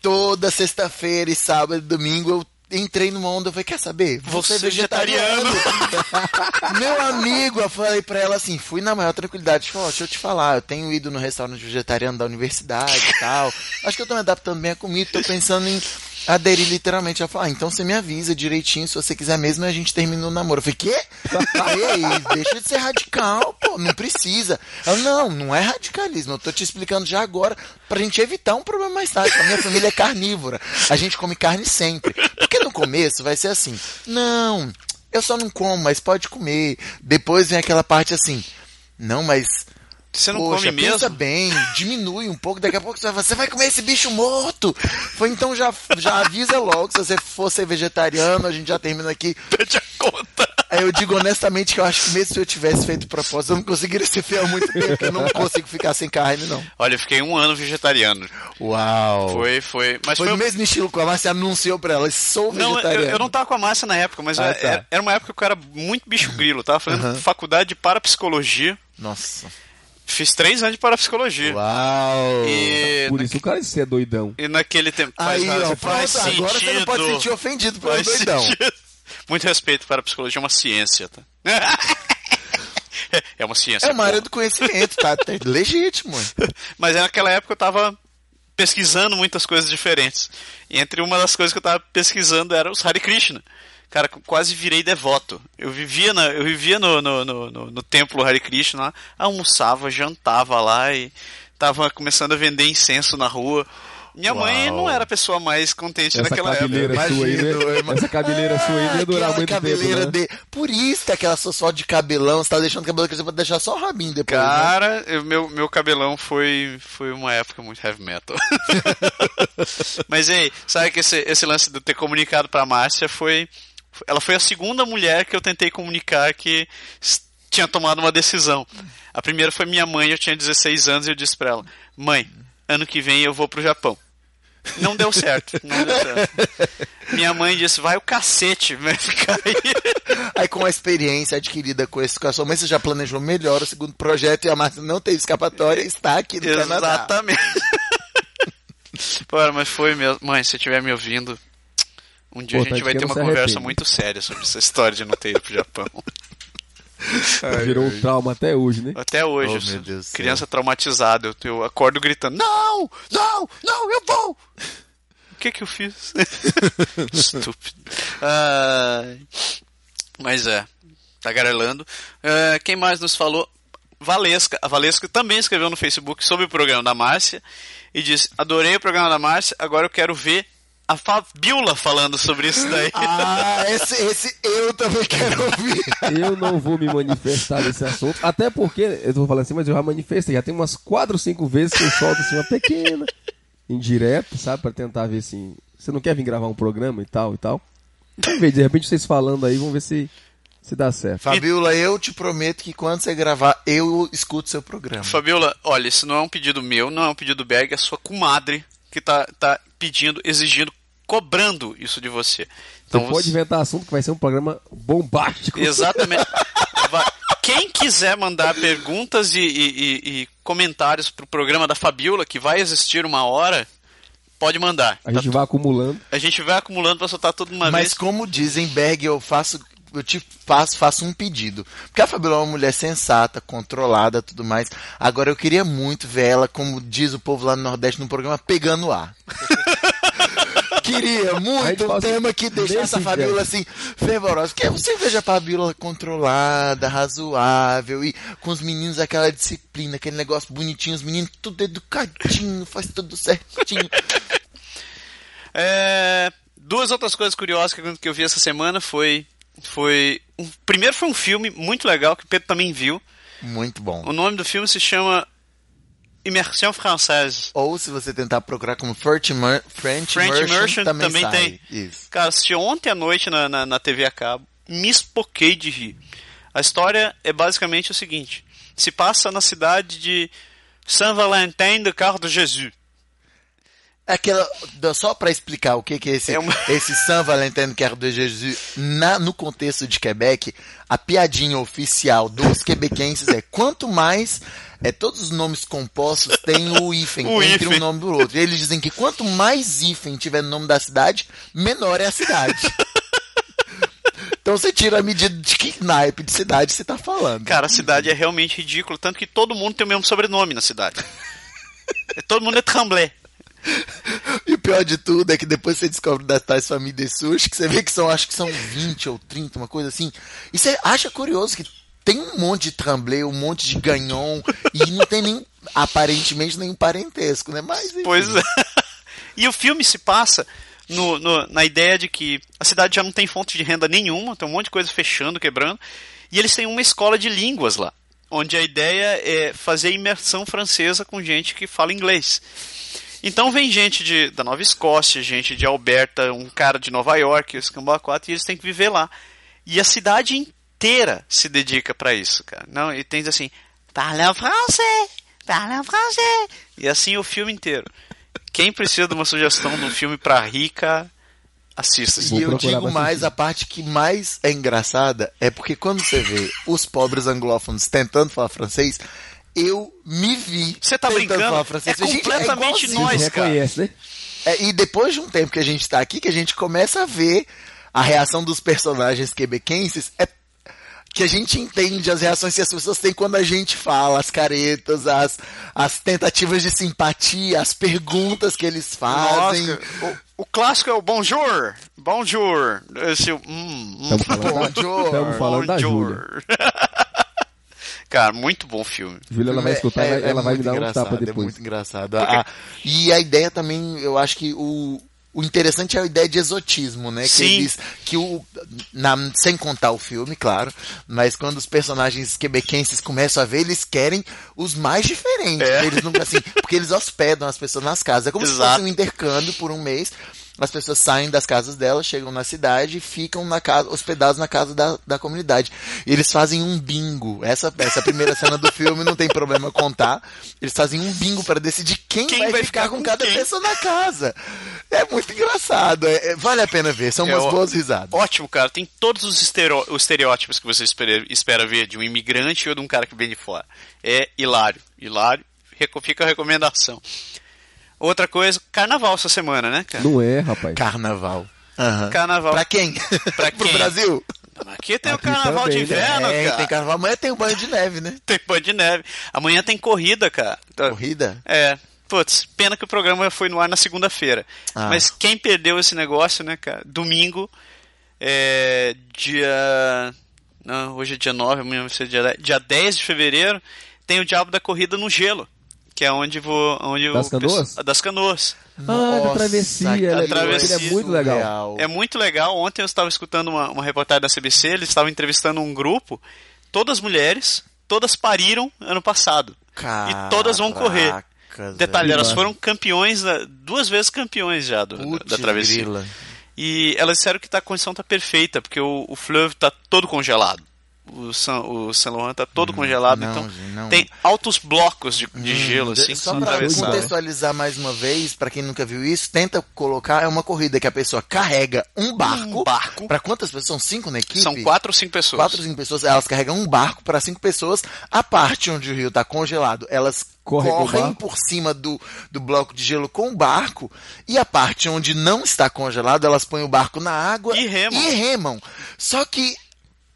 toda sexta-feira e sábado e domingo. Eu entrei numa onda, eu falei, quer saber? Você é Meu amigo, eu falei pra ela assim, fui na maior tranquilidade, tipo, ó, deixa eu te falar, eu tenho ido no restaurante vegetariano da universidade e tal. Acho que eu tô me adaptando bem à comida, tô pensando em aderir literalmente. Ela falou, ah, então você me avisa direitinho, se você quiser mesmo, a gente termina o namoro. Eu falei, quê? Aí, aí, deixa de ser radical, pô, não precisa. Ela, não, não é radicalismo, eu tô te explicando já agora pra gente evitar um problema mais tarde. A minha família é carnívora, a gente come carne sempre. Porque no começo vai ser assim, não, eu só não como, mas pode comer. Depois vem aquela parte assim, não, mas Você não Poxa, come pensa mesmo? bem, diminui um pouco, daqui a pouco você vai, você vai comer esse bicho morto. Foi então já, já avisa logo, se você for ser vegetariano, a gente já termina aqui. Pede a conta. Aí eu digo honestamente que eu acho que mesmo se eu tivesse feito propósito, eu não conseguiria ser fiel muito tempo, porque eu não consigo ficar sem carne, não. Olha, eu fiquei um ano vegetariano. Uau! Foi, foi. Mas Foi foi, no mesmo estilo que a Márcia anunciou pra ela, sou Não, eu, vegetariano. eu não tava com a massa na época, mas Ah, eu- tá. era, era uma época que eu era muito bicho grilo. Tava fazendo faculdade de parapsicologia. Nossa. Fiz três anos de parapsicologia. Uau! E, Por isso o cara disse é doidão. e naquele tempo. Aí, faz, ó, faz pronto, agora você não pode sentido. sentir ofendido pelo Faz doidão. sentido. Muito respeito para a psicologia, é uma ciência, tá? É uma ciência. É uma área do conhecimento, tá? É legítimo. Mas naquela época eu tava pesquisando muitas coisas diferentes. E entre uma das coisas que eu tava pesquisando era os Hare Krishna. Cara, quase virei devoto. Eu vivia, na, eu vivia no, no, no, no- no templo Hare Krishna, lá, almoçava, jantava lá e tava começando a vender incenso na rua. Minha mãe Uau. não era a pessoa mais contente Essa naquela época. cabeleira sua aí, né? Essa cabeleira sua aí ia durar Aquela muito cabeleira tempo, né? de... Por isso que aquela sua só de cabelão, você tá deixando o cabelo crescer pra deixar só o rabinho depois, né? Cara, eu- meu, meu cabelão foi, foi uma época muito heavy metal. Mas ei, sabe que esse, esse lance de eu ter comunicado pra Márcia foi. Ela foi a segunda mulher que eu tentei comunicar que tinha tomado uma decisão. A primeira foi minha mãe, eu tinha 16 anos e eu disse pra ela: Mãe, ano que vem eu vou pro Japão. Não deu certo, não deu certo. Minha mãe disse: Vai o cacete, vai ficar aí. Aí com a experiência adquirida com, esse, com a sua mãe, você já planejou melhor o segundo projeto e a Márcia não teve escapatória e está aqui no Canadá. Exatamente. Mas foi mesmo. Mãe, se estiver me ouvindo, um dia a Importante gente vai ter uma conversa arrepende. muito séria sobre essa história de não ter ido pro Japão. Virou um trauma até hoje, né? Até hoje, Oh, criança traumatizada, eu, eu acordo gritando: Não! Não! Não, eu vou! O que que eu fiz? Estúpido. Ai. mas é, tá garelando. Ah, quem mais nos falou? Valesca. A Valesca também escreveu no Facebook sobre o programa da Márcia e disse: Adorei o programa da Márcia, agora eu quero ver a Fabiola falando sobre isso daí. Ah, esse, esse eu também quero ouvir. Eu não vou me manifestar nesse assunto. Até porque, eu tô falando assim, mas eu já manifestei. Já tem umas quatro ou cinco vezes que eu solto assim uma pequena, indireta, sabe? Pra tentar ver assim. Você não quer vir gravar um programa e tal e tal? Vamos ver, de repente vocês falando aí, vamos ver se, se dá certo. Fabiola, eu te prometo que quando você gravar, eu escuto seu programa. Fabiola, olha, isso não é um pedido meu, não é um pedido do Berg, é sua comadre que tá, tá pedindo, exigindo, cobrando isso de você. Você Então, pode inventar assunto que vai ser um programa bombástico. Exatamente. Quem quiser mandar perguntas e, e- e- e comentários pro programa da Fabiola, que vai existir uma hora, pode mandar. A gente vai acumulando. A gente vai acumulando pra soltar tudo uma Mas vez. como dizem, Berg, eu faço. Eu te faço, faço um pedido. Porque a Fabiola é uma mulher sensata, controlada, tudo mais. Agora eu queria muito ver ela, como diz o povo lá no Nordeste, no programa Pegando Ar. queria muito um tema que deixasse a Fabiola assim, fervorosa. Que você veja a Fabiola controlada, razoável e com os meninos aquela disciplina, aquele negócio bonitinho, os meninos tudo educadinho, faz tudo certinho. É, duas outras coisas curiosas que eu vi essa semana foi. Foi um, primeiro foi um filme muito legal que o Pedro também viu. Muito bom. O nome do filme se chama Immersion Française. Ou se você tentar procurar como French, Mer French, French Immersion, Immersion também, também tem. Isso. Cara, assisti ontem à noite na, na, na TV a cabo. Me espoquei de rir. A história é basicamente o seguinte: se passa na cidade de Saint-Valentin de Carro de Jesus. É Aquela, da- só para explicar o que, que é esse, É uma- esse Saint Valentin Quer de Jesus na, no contexto de Quebec, a piadinha oficial dos quebequenses é quanto mais é, todos os nomes compostos têm o hífen O entre hífen. um nome do outro. E eles dizem que quanto mais hífen tiver no nome da cidade, menor é a cidade. então você tira a medida de que naipe de cidade você tá falando. Cara, a cidade é realmente ridícula, tanto que todo mundo tem o mesmo sobrenome na cidade. É, todo mundo é Tremblay. E o pior de tudo é que depois você descobre das tais famílias sushi, que você vê que são, acho que são 20 ou 30, uma coisa assim. E você acha curioso que tem um monte de tremblay, um monte de gagnon, e não tem nem, aparentemente, nenhum parentesco, né? Mas. Pois é. E o filme se passa no- no- na ideia de que a cidade já não tem fonte de renda nenhuma, tem um monte de coisa fechando, quebrando, e eles têm uma escola de línguas lá. onde a ideia é fazer imersão francesa com gente que fala inglês. Então vem gente de, da Nova Escócia, gente de Alberta, um cara de Nova York, os Cambaquata, e eles têm que viver lá. E a cidade inteira se dedica para isso, cara. Não, e tem assim, parle en français, parle en français. E assim o filme inteiro. Quem precisa de uma sugestão de um filme pra rica, assista. E eu digo mais, a parte que mais é engraçada é porque quando você vê os pobres anglófonos tentando falar francês, eu me vi. Você tá brincando? Falar francês. É completamente gente, é nós, cara. Reconhece, né? É, e depois de um tempo que a gente tá aqui, que a gente começa a ver a reação dos personagens quebequenses, é que a gente entende as reações que as pessoas têm quando a gente fala, as caretas, as, as tentativas de simpatia, as perguntas que eles fazem. Nossa, o, o, clássico é o bonjour, bonjour. Esse, hum, hum, Estamos falando, bonjour, Estamos falando da Júlia. Cara, muito bom filme. Júlia, ela vai escutar, é, é, ela vai me dar um tapa depois. É muito engraçado. Porque... Ah, e a ideia também, eu acho que o, o interessante é a ideia de exotismo, né? Sim. Que eles, que o, na, sem contar o filme, claro, mas quando os personagens quebequenses começam a ver, eles querem os mais diferentes. É. Eles não, assim, porque eles hospedam as pessoas nas casas. É como Exato. se fosse um intercâmbio por um mês as pessoas saem das casas delas, chegam na cidade e ficam na casa, hospedados na casa da, da comunidade. E eles fazem um bingo. Essa, essa primeira cena do filme não tem problema contar. Eles fazem um bingo para decidir quem, Quem vai, vai ficar, ficar com com cada quem? pessoa na casa. É muito engraçado. É- é- vale a pena ver. São É, umas ó, boas risadas. Ótimo, cara. Tem todos os, estereo- os estereótipos que você espera, espera ver de um imigrante ou de um cara que vem de fora. É hilário. Hilário. Fica a recomendação. Outra coisa, carnaval essa semana, né, cara? Não é, rapaz. Carnaval. Aham. Carnaval. Pra quem? Pra Pro quem? Brasil? Aqui tem Aqui o carnaval de também, né? inverno, É, cara. tem carnaval. Amanhã tem o banho de neve, né? Tem pão de neve. Amanhã tem corrida, cara. Tá- Corrida? É. Putz, pena que o programa foi no ar na segunda-feira. Ah. Mas quem perdeu esse negócio, né, cara? Domingo, é, dia. Não, hoje é dia 9, amanhã vai ser dia 10. Dia 10 de fevereiro, tem o Diabo da Corrida no Gelo. Que é onde vou. Onde Das o Canoas? pessoal- Das canoas. Ah, da Nossa, travessia. a travessia ele é muito legal. É muito legal. Ontem eu estava escutando uma, uma reportagem da CBC, eles estavam entrevistando um grupo, todas mulheres, todas pariram ano passado. E todas vão correr. Caraca, Detalhe, velho. elas foram campeões, da- duas vezes campeões já do, da- Putz, da travessia. grila. E elas disseram que tá, a condição tá perfeita, porque o, o fleuve tá todo congelado. O San, o San Laurent tá todo congelado, não, então não. tem altos blocos de, de Hum, gelo, assim, que Só atravessados. contextualizar mais uma vez, pra quem nunca viu isso, tenta colocar, é uma corrida que a pessoa carrega um barco. Um barco. Pra quantas pessoas? São cinco na equipe? São quatro ou cinco pessoas. Quatro ou cinco pessoas, elas carregam um barco para cinco pessoas. A parte onde o rio tá congelado, elas correm por cima do, do bloco de gelo com o barco. E a parte onde não está congelado, elas põem o barco na água E remam. E remam. Só que,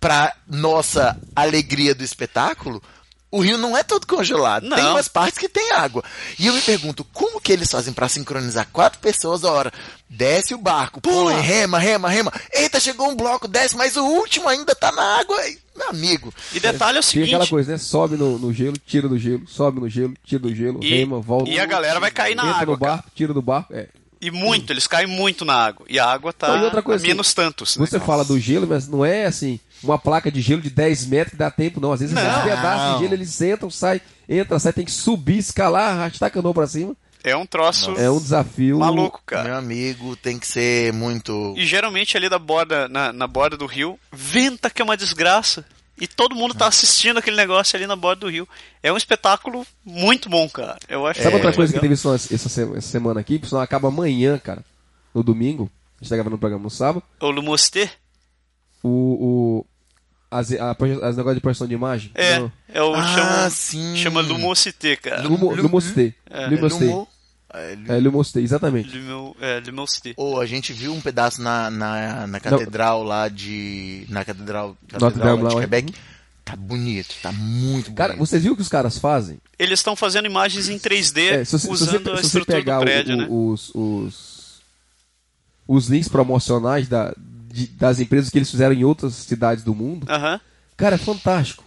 pra nossa alegria do espetáculo, o rio não é todo congelado. Tem Não. umas partes que tem água. E eu me pergunto, como que eles fazem pra sincronizar quatro pessoas a hora? Desce o barco, põe, rema, rema, rema. Eita, chegou um bloco, desce, mas o último ainda tá na água. Meu amigo. E detalhe é o Tem seguinte, aquela coisa, né? Sobe no, no gelo, tira do gelo, sobe no gelo, tira do gelo, E- rema, volta. e a galera vai cair na entra água, no barco, tira do barco. É. e muito, eles caem muito na água. E a água tá e outra coisa, a menos tantos. né? Você fala do gelo, mas não é assim, uma placa de gelo de 10 metros que dá tempo, não. Às vezes Não. esses pedaços de gelo eles entram, sai, entra, sai, tem que subir, escalar, arrastar a canoa pra cima. É um troço É um desafio. maluco, cara. Meu amigo, tem que ser muito. E geralmente ali da borda, na, na borda do rio, venta que é uma desgraça. E todo mundo tá assistindo aquele negócio ali na borda do rio. É um espetáculo muito bom, cara. Eu acho Sabe outra muito coisa que teve só essa, essa semana aqui? Pessoal, acaba amanhã, cara. No domingo. A gente tá gravando o programa no sábado. O Lumosté? O. o as, a, as negócios de projeção de imagem. É, Não. é o Ah, chama, sim. chama Lumosité, cara. Lumo, Lumosté. Lumosté. Lumo- é, Lu- É, Lumosté, exatamente. Lumo, é, Lumosité. Ou a gente viu um pedaço na, na, na catedral lá de. Na catedral, catedral lá de lá, Quebec. Tá bonito, tá muito Cara, bonito. vocês viram o que os caras fazem? Eles estão fazendo imagens em 3D É, se você, se você- usando a se você estrutura pegar do prédio, o- né? os, os, os links promocionais da, de- das empresas que eles fizeram em outras cidades do mundo, Aham. cara, é fantástico.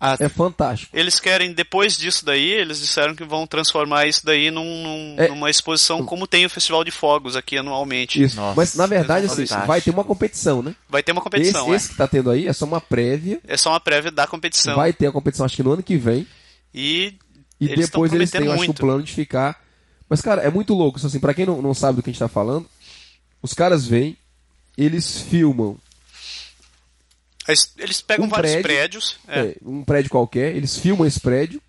Ah, É fantástico. Eles querem, depois disso daí, eles disseram que vão transformar isso daí num, num- É. numa exposição como tem o Festival de Fogos aqui anualmente. Isso. Nossa, Mas na verdade, assim, fantástico. vai ter uma competição, né? Vai ter uma Esse, competição, esse que tá tendo aí é só uma prévia. é. É só uma prévia da competição. Vai ter a competição, acho que no ano que vem. E, E eles depois eles têm, acho, que o plano de ficar. Mas, cara, é muito louco. Isso, assim, pra quem não, não sabe do que a gente tá falando, os caras vêm, eles filmam Eles- Eles pegam Um vários prédio, prédios. é. é, um prédio qualquer, eles filmam esse prédio.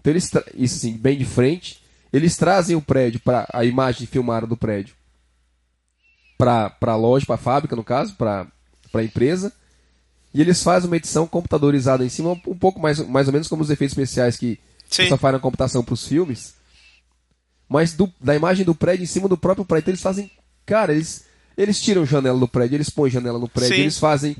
Então eles isso assim, bem de frente, eles trazem o prédio para a imagem filmada do prédio para a loja, para a fábrica no caso, para para a empresa. E eles fazem uma edição computadorizada em cima, um pouco mais, mais ou menos como os efeitos especiais que Sim. só fazem a computação para os filmes. Mas do- da imagem do prédio em cima do próprio prédio. Então eles fazem. Cara, eles, eles tiram janela do prédio, eles põem janela no prédio, Sim. eles fazem.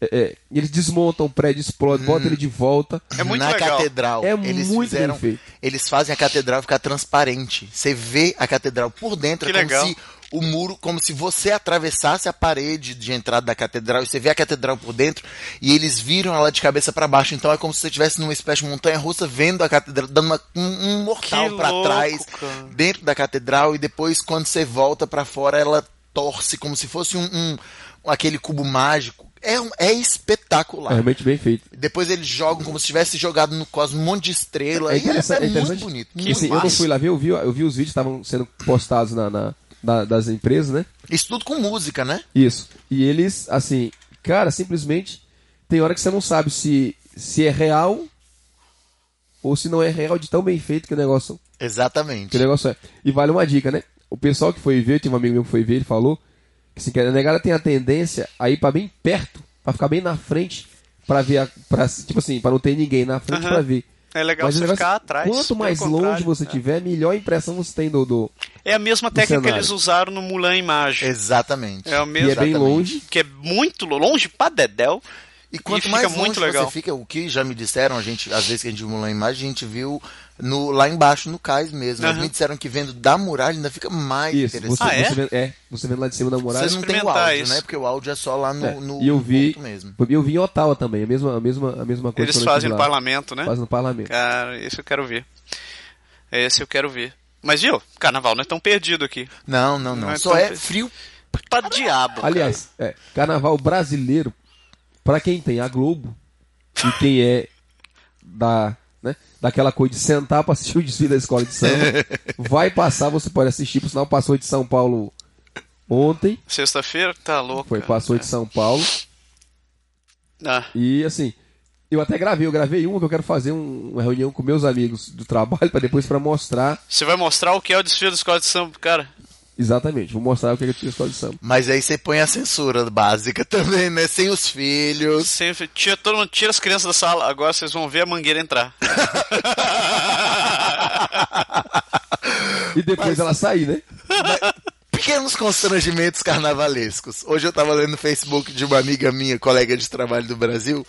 é, é, eles desmontam o prédio, explodem, botam ele de volta. É muito na legal. catedral. É eles muito bem fizeram, feito. Eles fazem a catedral ficar transparente. Você vê a catedral por dentro, Que é como legal. se o muro, como se você atravessasse a parede de entrada da catedral e você vê a catedral por dentro e eles viram ela de cabeça para baixo. Então é como se você estivesse numa espécie de montanha russa vendo a catedral, dando uma- um, um mortal para trás cara. dentro da catedral e depois quando você volta para fora ela torce como se fosse um, um- aquele cubo mágico. É, um- é espetacular. É realmente bem feito. Depois eles jogam como se tivesse jogado no cosmos um monte de estrela. É interessante. é, é interessante. muito bonito. Muito assim, eu não fui lá ver, eu vi, eu vi os vídeos que estavam sendo postados na, na- na- das empresas, né? Isso tudo com música, né? Isso. E eles, assim, cara, simplesmente tem hora que você não sabe se, se é real ou se não é real de tão bem feito que o negócio, Exatamente. que o negócio é. E vale uma dica, né? O pessoal que foi ver, tinha um amigo meu que foi ver, ele falou que assim, que a negada tem a tendência a ir pra bem perto, pra ficar bem na frente, pra ver, a, pra, tipo assim, pra não ter ninguém na frente Aham. pra ver. É legal Mas você negócio- ficar atrás. Quanto mais longe você é. tiver, melhor impressão você tem do. do É a mesma do técnica que cenário. eles usaram no Mulan Imagem. Exatamente. É o e mesmo. é bem Exatamente. longe. Que é muito lo- longe pra Dedéu. E quanto fica mais longe muito legal. você fica, o que já me disseram, a gente, às vezes que a gente viu lá imagem, a gente viu no, lá embaixo, no cais mesmo. Mas Aham. me disseram que vendo da muralha ainda fica mais Isso, interessante. você, Ah, é? você vendo, é, você vendo lá de cima da muralha. Você não tem o áudio, isso. né? Porque o áudio é só lá no, É, no e eu no vi, ponto mesmo. eu vi em Ottawa também, a mesma, a mesma, a mesma coisa. Eles fazem no lá. parlamento, né? Fazem no parlamento. Cara, esse eu quero ver. Esse eu quero ver. Mas viu, carnaval não é tão perdido aqui. Não, não, não. Não é só é frio. Pra diabo. cara. Aliás, é, carnaval brasileiro, pra quem tem a Globo e quem é da, né, daquela coisa de sentar pra assistir o desfile da escola de samba, vai passar, você pode assistir, por sinal passou de São Paulo ontem, Sexta-feira, tá louco. foi, passou de São Paulo, Ah, e assim, eu até gravei, eu gravei uma que eu quero fazer um- uma reunião com meus amigos do trabalho para depois para mostrar. Você vai mostrar o que é o desfile da escola de samba, cara? Exatamente, vou mostrar o que é a escola de samba. Mas aí você põe a censura básica também, né? Sem os filhos. Sempre tira todo mundo, tira as crianças da sala. Agora vocês vão ver a mangueira entrar. E depois ela sair, né? Pequenos constrangimentos carnavalescos. Hoje eu tava lendo no Facebook de uma amiga minha, colega de trabalho do Brasil,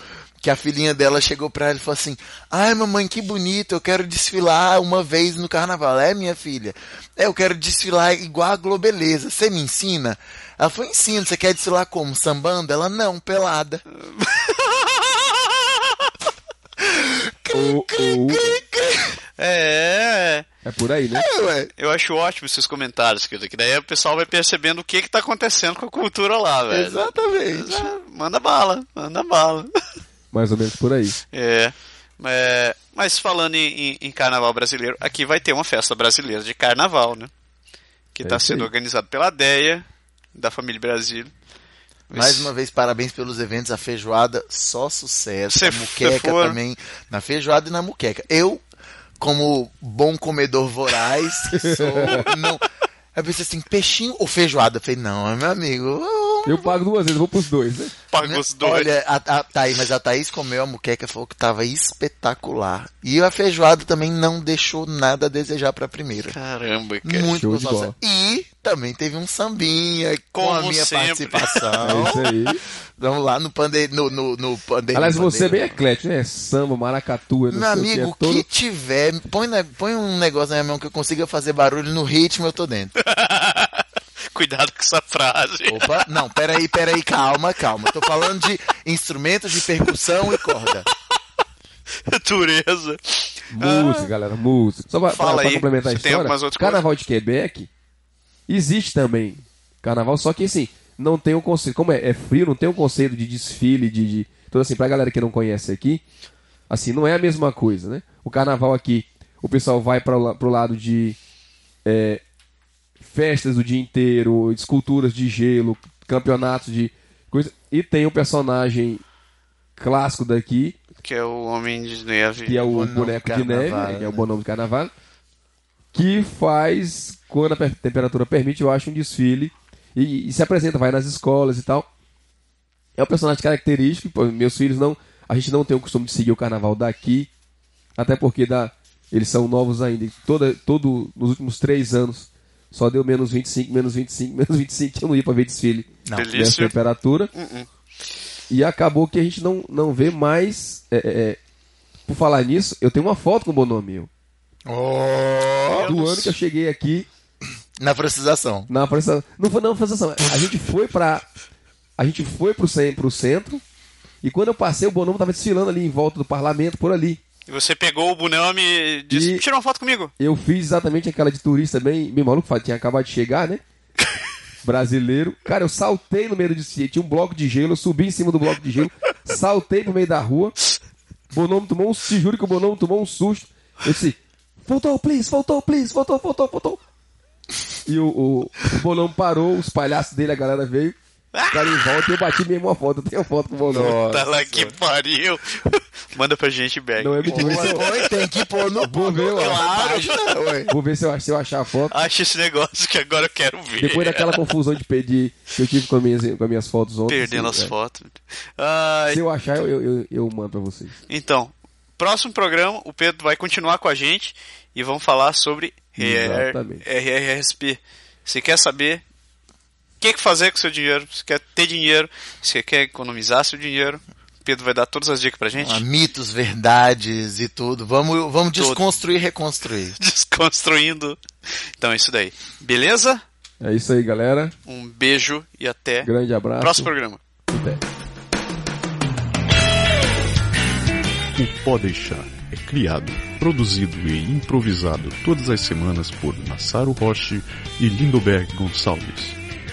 que a filhinha dela chegou pra ela e falou assim: Ai, mamãe, que bonito, eu quero desfilar uma vez no carnaval. É, minha filha? É, eu quero desfilar igual a Globeleza. Você me ensina? Ela falou: Ensina, você quer desfilar como? Sambando? Ela, não, pelada. É, é por aí, né? É, eu acho ótimo esses comentários, que que daí o pessoal vai percebendo o que que tá acontecendo com a cultura lá, velho. Exatamente. É, Manda bala, manda bala. Mais ou menos por aí. É, é, mas falando em, em- em carnaval brasileiro, aqui vai ter uma festa brasileira de carnaval, né? Que É está isso sendo aí. organizado pela DEA, da família Brasil. Mais uma vez, parabéns pelos eventos. A feijoada, só sucesso. Cê- a muqueca também. Na feijoada e na muqueca. Eu, como bom comedor voraz, que sou, não. Eu pensei assim, peixinho ou feijoada? Eu falei, não, meu amigo. Eu pago duas vezes, vou pros dois, né? Paga os dois. Olha, a, a Thaís, mas a Thaís comeu a muqueca e falou que tava espetacular. E a feijoada também não deixou nada a desejar pra primeira. Caramba, cara. Muito Show de gostosa. bola. E também teve um sambinha com a minha sempre. participação. É isso aí. Vamos lá no pande no, no, no pandeiro. Aliás, você é bem pandeiro. eclético, né? Samba, maracatu, não Meu sei o que, amigo, é o todo... que tiver, põe, põe um negócio na minha mão que eu consiga fazer barulho no ritmo, eu tô dentro. Cuidado com essa frase. Opa, não, peraí, peraí, calma, calma. Tô falando de instrumentos de percussão e corda. Natureza. Música, ah, galera, música. Só pra, pra, pra complementar a história, Carnaval coisas? de Quebec existe também. Carnaval, só que assim, não tem um conceito. Como é, é frio, não tem um conceito de desfile, de, de. Então, assim, pra galera que não conhece aqui, assim, não é a mesma coisa, né? O carnaval aqui, o pessoal vai para pro lado de é, festas o dia inteiro, esculturas de gelo, campeonatos de coisa. E tem o um personagem clássico daqui. Que é o Homem de Neve. Que é o boneco de neve, né? que é o bonão de carnaval. Que faz, quando a temperatura permite, eu acho um desfile. E, e se apresenta, vai nas escolas e tal. É um personagem característico. Pô, meus filhos não. A gente não tem o costume de seguir o carnaval daqui. Até porque da, eles são novos ainda. Toda, todo, nos últimos três anos só deu menos 25, menos 25, menos 25. Eu não ia pra ver desfile não. nessa temperatura. Uh -uh. E acabou que a gente não, não vê mais. É, é, é por falar nisso, eu tenho uma foto com o Bonomio. Oh, do ano que eu cheguei aqui. Na francização. Na francização. Não foi na francização. A gente foi pra. A gente foi pro, pro centro. E quando eu passei, o Bonomo tava desfilando ali em volta do parlamento, por ali. E você pegou o bonome e disse, e tira uma foto comigo. Eu fiz exatamente aquela de turista bem, bem maluco, tinha acabado de chegar, né? Brasileiro. Cara, eu saltei no meio do tinha um bloco de gelo, eu subi em cima do bloco de gelo, saltei no meio da rua. Bonomo tomou um, te juro que o Bonomo tomou um susto. Eu disse, voltou, please, voltou, please, voltou, voltou, voltou. E o, o, o Bonomo parou, os palhaços dele, a galera veio. O cara em volta e eu bati mesmo uma foto. Eu tenho foto com o Bonomo. Tá lá que pariu. Manda pra gente, Beck. Não é mentira. Oi, tem que pôr no Vou ver, claro. Vou ver se eu, se eu achar a foto. Acha esse negócio que agora eu quero ver. Depois daquela confusão de pedir que eu tive com as minhas, com as minhas fotos ontem. Perdendo assim, as é. fotos. Se eu achar, eu, eu, eu mando pra vocês. Então, próximo programa, o Pedro vai continuar com a gente e vamos falar sobre RRSP. Você quer saber que, que fazer com seu dinheiro? Você quer ter dinheiro? Você quer economizar seu dinheiro? Pedro vai dar todas as dicas pra gente. Ah, mitos, verdades e tudo. Vamos, vamos desconstruir e reconstruir. Desconstruindo. Então é isso daí. Beleza? É isso aí, galera. Um beijo e até. Grande abraço. Próximo programa. Até. O Pode Deixar é criado, produzido e improvisado todas as semanas por Massaro Roche e Lindoberg Gonçalves.